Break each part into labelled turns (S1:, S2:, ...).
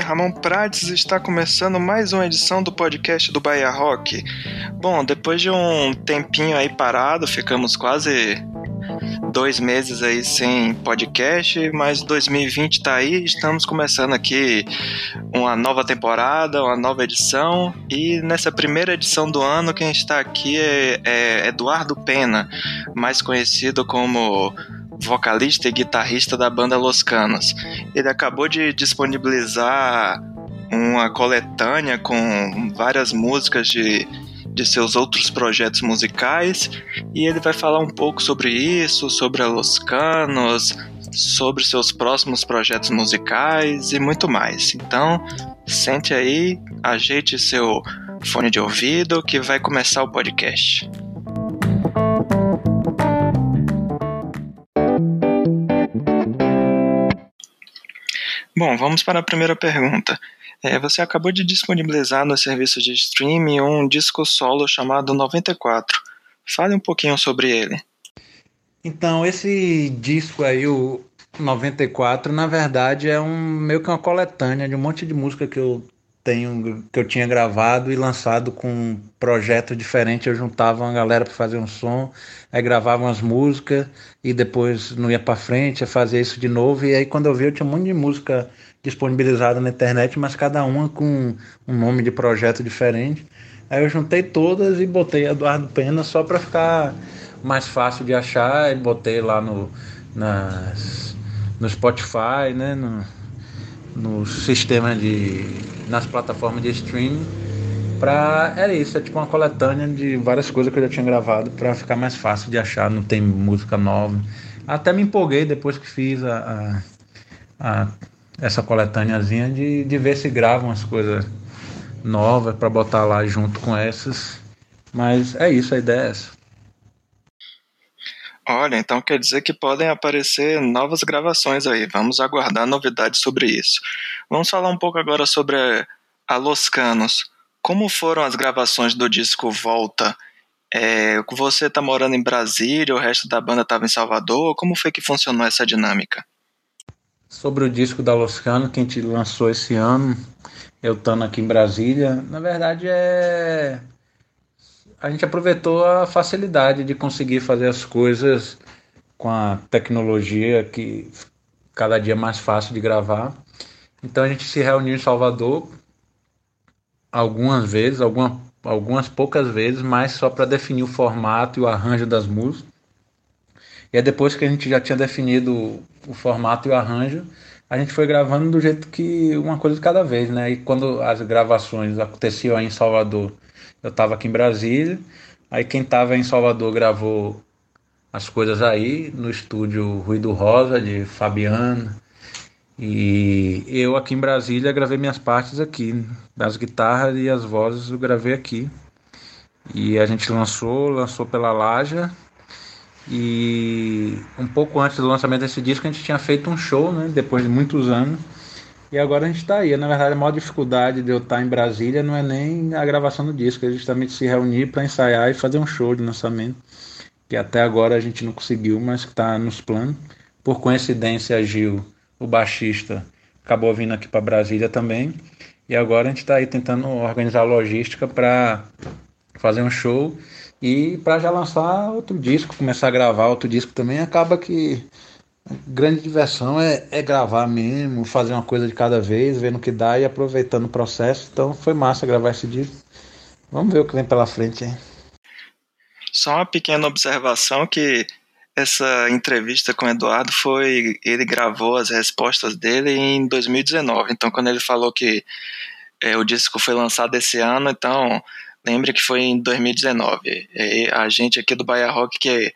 S1: Ramon Prates está começando mais uma edição do podcast do Bahia Rock. Bom, depois de um tempinho aí parado, ficamos quase dois meses aí sem podcast, mas 2020 tá aí, estamos começando aqui uma nova temporada, uma nova edição, e nessa primeira edição do ano quem está aqui é, é Eduardo Pena, mais conhecido como vocalista e guitarrista da banda Los Canos. Ele acabou de disponibilizar uma coletânea com várias músicas de, de seus outros projetos musicais e ele vai falar um pouco sobre isso, sobre a Los Canos, sobre seus próximos projetos musicais e muito mais. Então, sente aí, ajeite seu fone de ouvido que vai começar o podcast. Bom, vamos para a primeira pergunta. É, você acabou de disponibilizar no serviço de streaming um disco solo chamado 94. Fale um pouquinho sobre ele.
S2: Então, esse disco aí, o 94, na verdade é um meio que uma coletânea de um monte de música que eu tenho que eu tinha gravado e lançado com um projeto diferente. Eu juntava uma galera para fazer um som, aí gravava umas músicas e depois não ia para frente, ia fazer isso de novo. E aí quando eu vi, eu tinha um monte de música disponibilizada na internet, mas cada uma com um nome de projeto diferente. Aí eu juntei todas e botei Eduardo Pena só para ficar mais fácil de achar. E botei lá no, nas, no Spotify, né? No, no sistema de nas plataformas de streaming para era isso é tipo uma coletânea de várias coisas que eu já tinha gravado para ficar mais fácil de achar não tem música nova. Até me empolguei depois que fiz a, a, a essa coletâneazinha de, de ver se gravam as coisas novas para botar lá junto com essas. Mas é isso a ideia é essa
S1: Olha, então quer dizer que podem aparecer novas gravações aí. Vamos aguardar novidades sobre isso. Vamos falar um pouco agora sobre a Los Canos. Como foram as gravações do disco Volta? É, você está morando em Brasília, o resto da banda estava em Salvador. Como foi que funcionou essa dinâmica?
S2: Sobre o disco da Los Canos, que a gente lançou esse ano, eu estando aqui em Brasília, na verdade é a gente aproveitou a facilidade de conseguir fazer as coisas com a tecnologia que cada dia é mais fácil de gravar. Então a gente se reuniu em Salvador algumas vezes, alguma, algumas poucas vezes, mas só para definir o formato e o arranjo das músicas. E aí depois que a gente já tinha definido o formato e o arranjo, a gente foi gravando do jeito que uma coisa de cada vez, né? E quando as gravações aconteciam aí em Salvador eu estava aqui em Brasília, aí quem estava em Salvador gravou as coisas aí no estúdio Ruído Rosa de Fabiana. E eu aqui em Brasília gravei minhas partes aqui, das guitarras e as vozes eu gravei aqui. E a gente lançou, lançou pela Laja. E um pouco antes do lançamento desse disco a gente tinha feito um show, né, depois de muitos anos e agora a gente está aí. Na verdade, a maior dificuldade de eu estar tá em Brasília não é nem a gravação do disco, é justamente se reunir para ensaiar e fazer um show de lançamento, que até agora a gente não conseguiu, mas que está nos planos. Por coincidência, Gil, o baixista, acabou vindo aqui para Brasília também. E agora a gente está aí tentando organizar a logística para fazer um show e para já lançar outro disco, começar a gravar outro disco também. Acaba que grande diversão é, é, gravar mesmo, fazer uma coisa de cada vez, vendo o que dá e aproveitando o processo. Então foi massa gravar esse disco. Vamos ver o que vem pela frente aí.
S1: Só uma pequena observação que essa entrevista com o Eduardo foi ele gravou as respostas dele em 2019. Então quando ele falou que é, o disco foi lançado esse ano, então lembre que foi em 2019. E a gente aqui do Bahia Rock que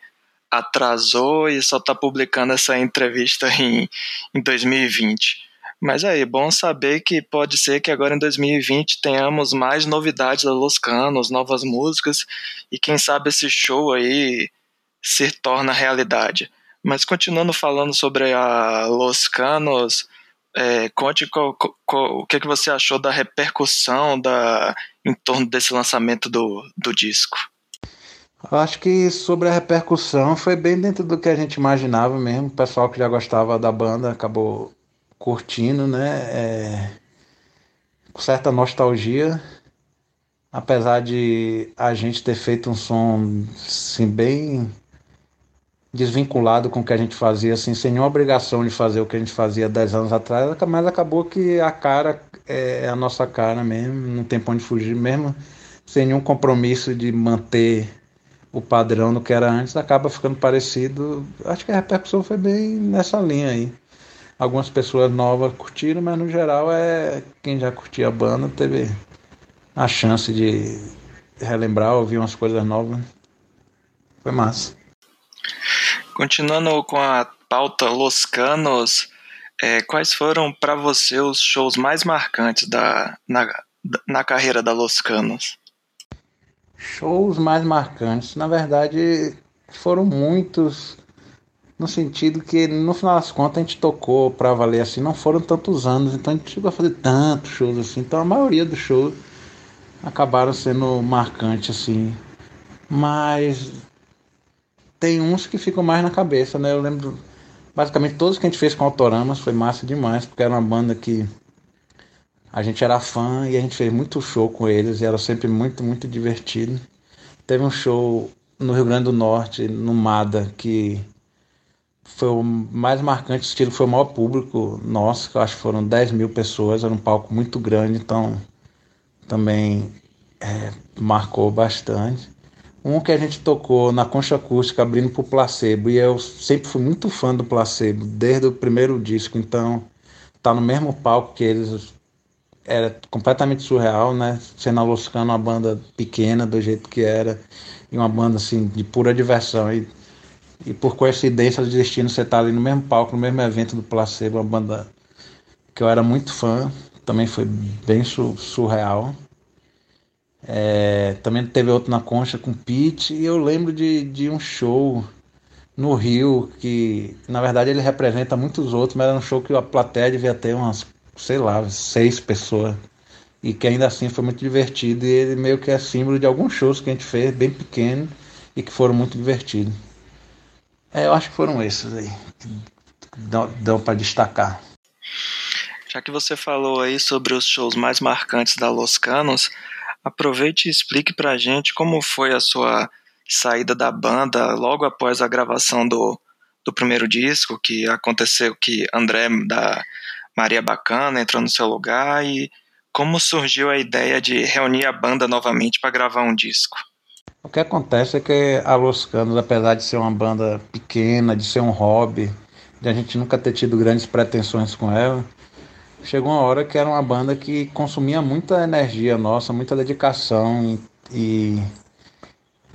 S1: atrasou e só está publicando essa entrevista em, em 2020. Mas aí, bom saber que pode ser que agora em 2020 tenhamos mais novidades da Los Canos, novas músicas, e quem sabe esse show aí se torna realidade. Mas continuando falando sobre a Los Canos, é, conte qual, qual, o que, que você achou da repercussão da, em torno desse lançamento do, do disco.
S2: Eu acho que sobre a repercussão foi bem dentro do que a gente imaginava mesmo. O pessoal que já gostava da banda acabou curtindo, né? É, com certa nostalgia, apesar de a gente ter feito um som assim, bem desvinculado com o que a gente fazia, assim, sem nenhuma obrigação de fazer o que a gente fazia 10 anos atrás, mas acabou que a cara é a nossa cara mesmo, não tem pra onde fugir mesmo, sem nenhum compromisso de manter o padrão do que era antes, acaba ficando parecido. Acho que a repercussão foi bem nessa linha aí. Algumas pessoas novas curtiram, mas no geral é quem já curtia a banda teve a chance de relembrar, ouvir umas coisas novas. Foi massa.
S1: Continuando com a pauta Los Canos, é, quais foram para você os shows mais marcantes da, na, na carreira da Los Canos?
S2: Shows mais marcantes, na verdade, foram muitos, no sentido que no final das contas a gente tocou para valer assim, não foram tantos anos, então a gente chegou a fazer tantos shows assim, então a maioria dos shows acabaram sendo marcantes assim. Mas tem uns que ficam mais na cabeça, né? Eu lembro basicamente todos que a gente fez com Autoramas foi massa demais, porque era uma banda que a gente era fã e a gente fez muito show com eles e era sempre muito, muito divertido. Teve um show no Rio Grande do Norte, no Mada, que foi o mais marcante estilo, foi o maior público nosso, que eu acho que foram 10 mil pessoas, era um palco muito grande, então também é, marcou bastante. Um que a gente tocou na concha acústica abrindo pro Placebo, e eu sempre fui muito fã do Placebo, desde o primeiro disco, então tá no mesmo palco que eles era completamente surreal, né? Sendo a Loscano uma banda pequena do jeito que era, e uma banda assim de pura diversão. E, e por coincidência do destino, você tá ali no mesmo palco, no mesmo evento do Placebo, uma banda que eu era muito fã, também foi bem su surreal. É, também teve outro na Concha com Pete e eu lembro de, de um show no Rio que na verdade ele representa muitos outros, mas era um show que a plateia devia ter umas, sei lá, seis pessoas e que ainda assim foi muito divertido e ele meio que é símbolo de alguns shows que a gente fez bem pequeno e que foram muito divertidos. É, eu acho que foram esses aí que dão, dão para destacar.
S1: Já que você falou aí sobre os shows mais marcantes da Los Canos, Aproveite e explique para a gente como foi a sua saída da banda logo após a gravação do, do primeiro disco, que aconteceu que André da Maria Bacana entrou no seu lugar e como surgiu a ideia de reunir a banda novamente para gravar um disco.
S2: O que acontece é que a Los Canos, apesar de ser uma banda pequena, de ser um hobby, de a gente nunca ter tido grandes pretensões com ela, chegou uma hora que era uma banda que consumia muita energia nossa, muita dedicação e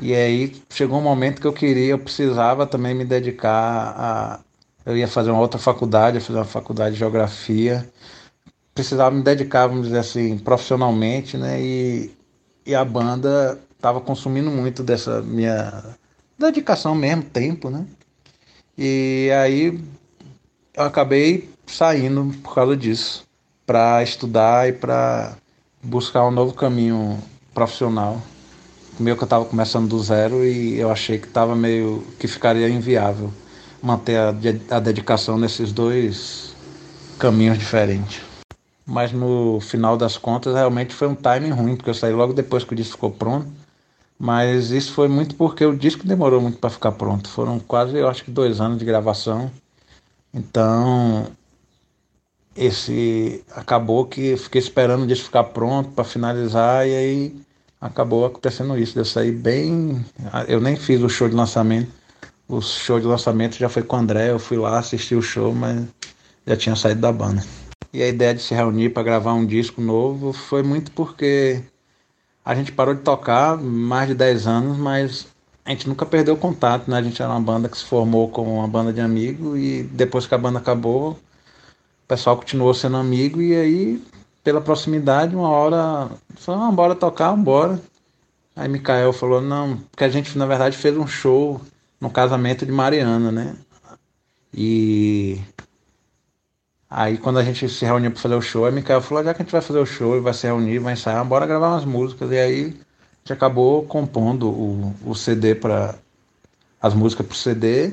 S2: e aí chegou um momento que eu queria, eu precisava também me dedicar a eu ia fazer uma outra faculdade, fazer uma faculdade de geografia, precisava me dedicar, vamos dizer assim, profissionalmente, né? E, e a banda estava consumindo muito dessa minha dedicação mesmo, tempo, né? E aí eu acabei saindo por causa disso, para estudar e para buscar um novo caminho profissional. O meu que eu estava começando do zero e eu achei que estava meio que ficaria inviável manter a, a dedicação nesses dois caminhos diferentes. Mas no final das contas, realmente foi um timing ruim, porque eu saí logo depois que o disco ficou pronto. Mas isso foi muito porque o disco demorou muito para ficar pronto. Foram quase, eu acho que dois anos de gravação. Então, esse acabou que fiquei esperando o disco ficar pronto para finalizar e aí acabou acontecendo isso. Eu saí bem. Eu nem fiz o show de lançamento. O show de lançamento já foi com o André. Eu fui lá assistir o show, mas já tinha saído da banda. E a ideia de se reunir para gravar um disco novo foi muito porque a gente parou de tocar mais de 10 anos, mas a gente nunca perdeu contato, né? A gente era uma banda que se formou como uma banda de amigos e depois que a banda acabou, o pessoal continuou sendo amigo e aí, pela proximidade, uma hora, falou, ah, bora tocar, bora. Aí Mikael falou, não, porque a gente na verdade fez um show no casamento de Mariana, né? E aí quando a gente se reuniu para fazer o show, aí Mikael falou, já que a gente vai fazer o show e vai se reunir, vai ensaiar, bora gravar umas músicas. E aí gente acabou compondo o, o CD para as músicas para o CD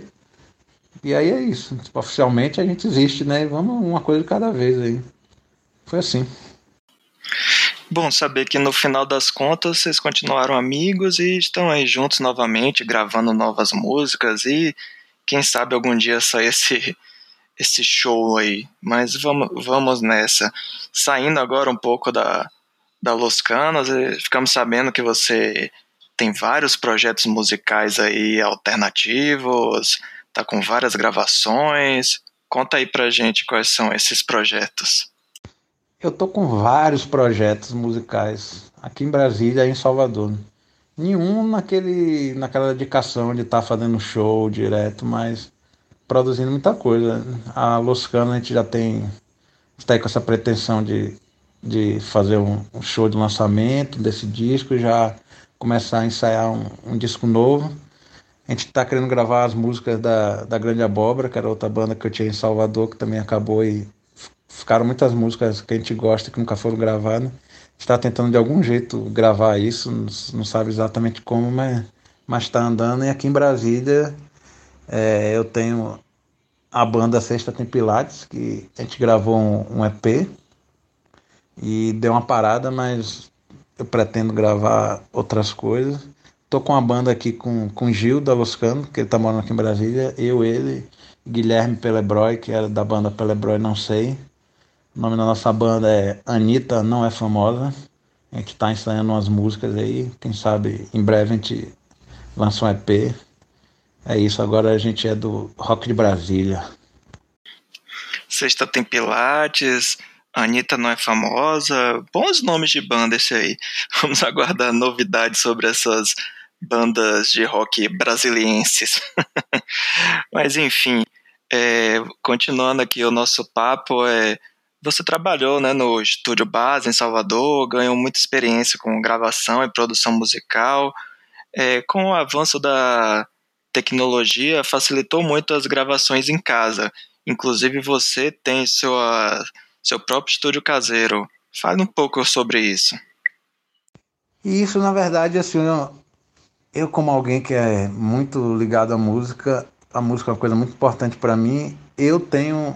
S2: E aí é isso. Oficialmente a gente existe, né? Vamos uma coisa de cada vez aí. Foi assim.
S1: Bom saber que no final das contas vocês continuaram amigos e estão aí juntos novamente, gravando novas músicas e quem sabe algum dia sair esse, esse show aí. Mas vamos, vamos nessa. Saindo agora um pouco da, da Los Canos, eh, ficamos sabendo que você tem vários projetos musicais aí alternativos, tá com várias gravações. Conta aí pra gente quais são esses projetos.
S2: Eu tô com vários projetos musicais aqui em Brasília e em Salvador. Nenhum naquele, naquela dedicação de estar tá fazendo show direto, mas produzindo muita coisa. A Los Canos a gente já tem está aí com essa pretensão de, de fazer um, um show de lançamento desse disco e já começar a ensaiar um, um disco novo. A gente está querendo gravar as músicas da, da Grande Abóbora, que era outra banda que eu tinha em Salvador, que também acabou e ficaram muitas músicas que a gente gosta que nunca foram gravadas. Está tentando de algum jeito gravar isso, não sabe exatamente como, mas está andando. E aqui em Brasília é, eu tenho a banda Sexta Tem Pilates, que a gente gravou um, um EP e deu uma parada, mas eu pretendo gravar outras coisas. Tô com uma banda aqui com, com Gil da Loscano, que ele tá morando aqui em Brasília, eu, ele, Guilherme Pelebroy, que era da banda Pelebroy Não Sei. O nome da nossa banda é Anitta Não É Famosa. A gente tá ensaiando umas músicas aí, quem sabe em breve a gente lança um EP. É isso, agora a gente é do Rock de Brasília.
S1: Sexta tem Pilates, Anitta não é famosa. Bons nomes de banda esse aí. Vamos aguardar novidades sobre essas bandas de rock brasilienses. Mas enfim, é, continuando aqui o nosso papo, é, você trabalhou né, no Estúdio Base em Salvador, ganhou muita experiência com gravação e produção musical. É, com o avanço da tecnologia, facilitou muito as gravações em casa. Inclusive você tem sua seu próprio estúdio caseiro. Fale um pouco sobre isso.
S2: Isso, na verdade, assim, eu, eu como alguém que é muito ligado à música, a música é uma coisa muito importante para mim, eu tenho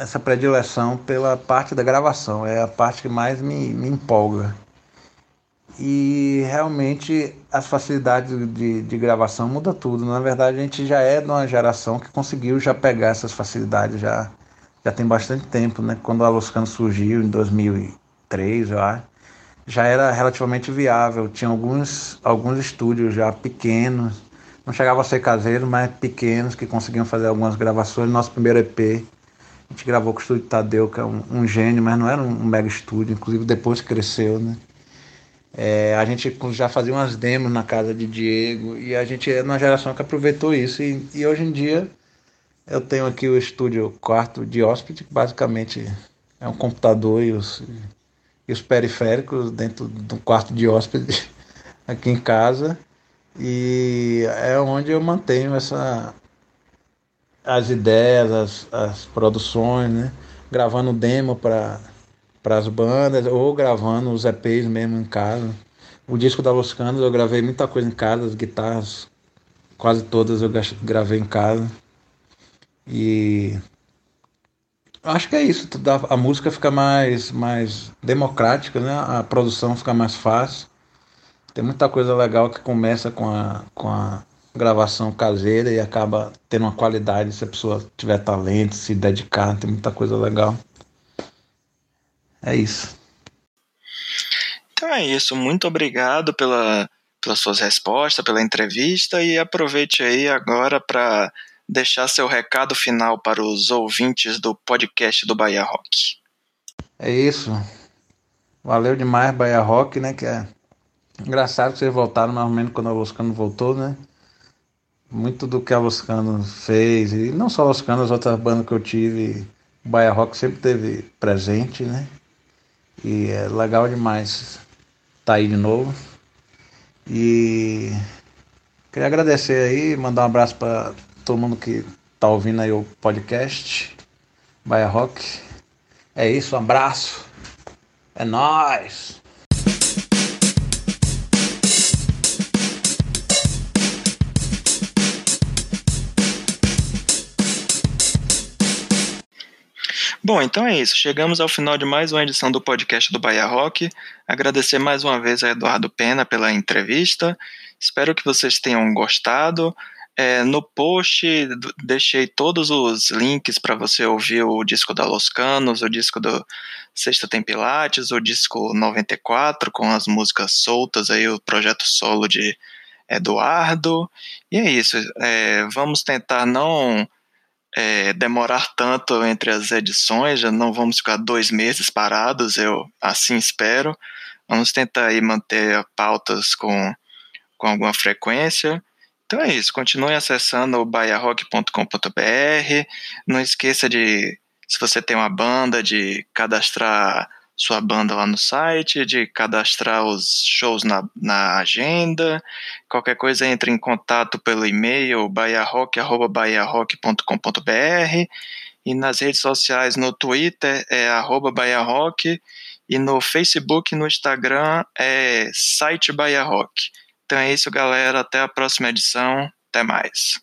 S2: essa predileção pela parte da gravação, é a parte que mais me, me empolga. E realmente as facilidades de, de gravação muda tudo. Na verdade, a gente já é de uma geração que conseguiu já pegar essas facilidades já já tem bastante tempo, né? Quando a Loscano surgiu em 2003, eu já era relativamente viável. Tinha alguns, alguns estúdios já pequenos, não chegava a ser caseiro, mas pequenos, que conseguiam fazer algumas gravações. Nosso primeiro EP, a gente gravou com o estúdio Tadeu, que é um, um gênio, mas não era um, mega estúdio, inclusive depois cresceu, né? É, a gente já fazia umas demos na casa de Diego e a gente é uma geração que aproveitou isso. E, e hoje em dia eu tenho aqui o estúdio quarto de hóspede, que basicamente é um computador e os, e os periféricos dentro do quarto de hóspede aqui em casa. E é onde eu mantenho essa as ideias, as, as produções, né? Gravando demo para as bandas ou gravando os EPs mesmo em casa. O disco da Los Canos eu gravei muita coisa em casa, as guitarras, quase todas eu gravei em casa. E acho que é isso. A música fica mais, mais democrática, né? A produção fica mais fácil. Tem muita coisa legal que começa com a, com a gravação caseira e acaba tendo uma qualidade se a pessoa tiver talento, se dedicar. Tem muita coisa legal. É isso.
S1: Então é isso. Muito obrigado pela, pelas suas respostas, pela entrevista e aproveite aí agora para deixar seu recado final para os ouvintes do podcast do Bahia Rock.
S2: É isso. Valeu demais, Bahia Rock, né? Que é engraçado que vocês voltaram mais ou menos quando a Loscano voltou, né? Muito do que a Loscano fez, e não só a Loscano, as outras bandas que eu tive, o Bahia Rock sempre teve presente, né? E é legal demais estar tá aí de novo. E queria agradecer aí, mandar um abraço para todo mundo que tá ouvindo aí o podcast Baia Rock. É isso, um abraço. É nós.
S1: Bom, então é isso. Chegamos ao final de mais uma edição do podcast do Bahia Rock. Agradecer mais uma vez a Eduardo Pena pela entrevista. Espero que vocês tenham gostado. É, no post deixei todos os links para você ouvir o disco da Los Canos, o disco do Sexta Tem Pilates, o disco 94 com as músicas soltas aí, o projeto solo de Eduardo. E é isso. É, vamos tentar não é, demorar tanto entre as edições, já não vamos ficar dois meses parados, eu assim espero. Vamos tentar aí manter pautas com, com alguma frequência. Então é isso, continue acessando o baiarock.com.br. Não esqueça de, se você tem uma banda, de cadastrar sua banda lá no site, de cadastrar os shows na, na agenda. Qualquer coisa, entre em contato pelo e-mail baiarock.com.br e nas redes sociais no Twitter é arroba baiarock e no Facebook e no Instagram é site Bahia Rock. Então é isso, galera. Até a próxima edição. Até mais.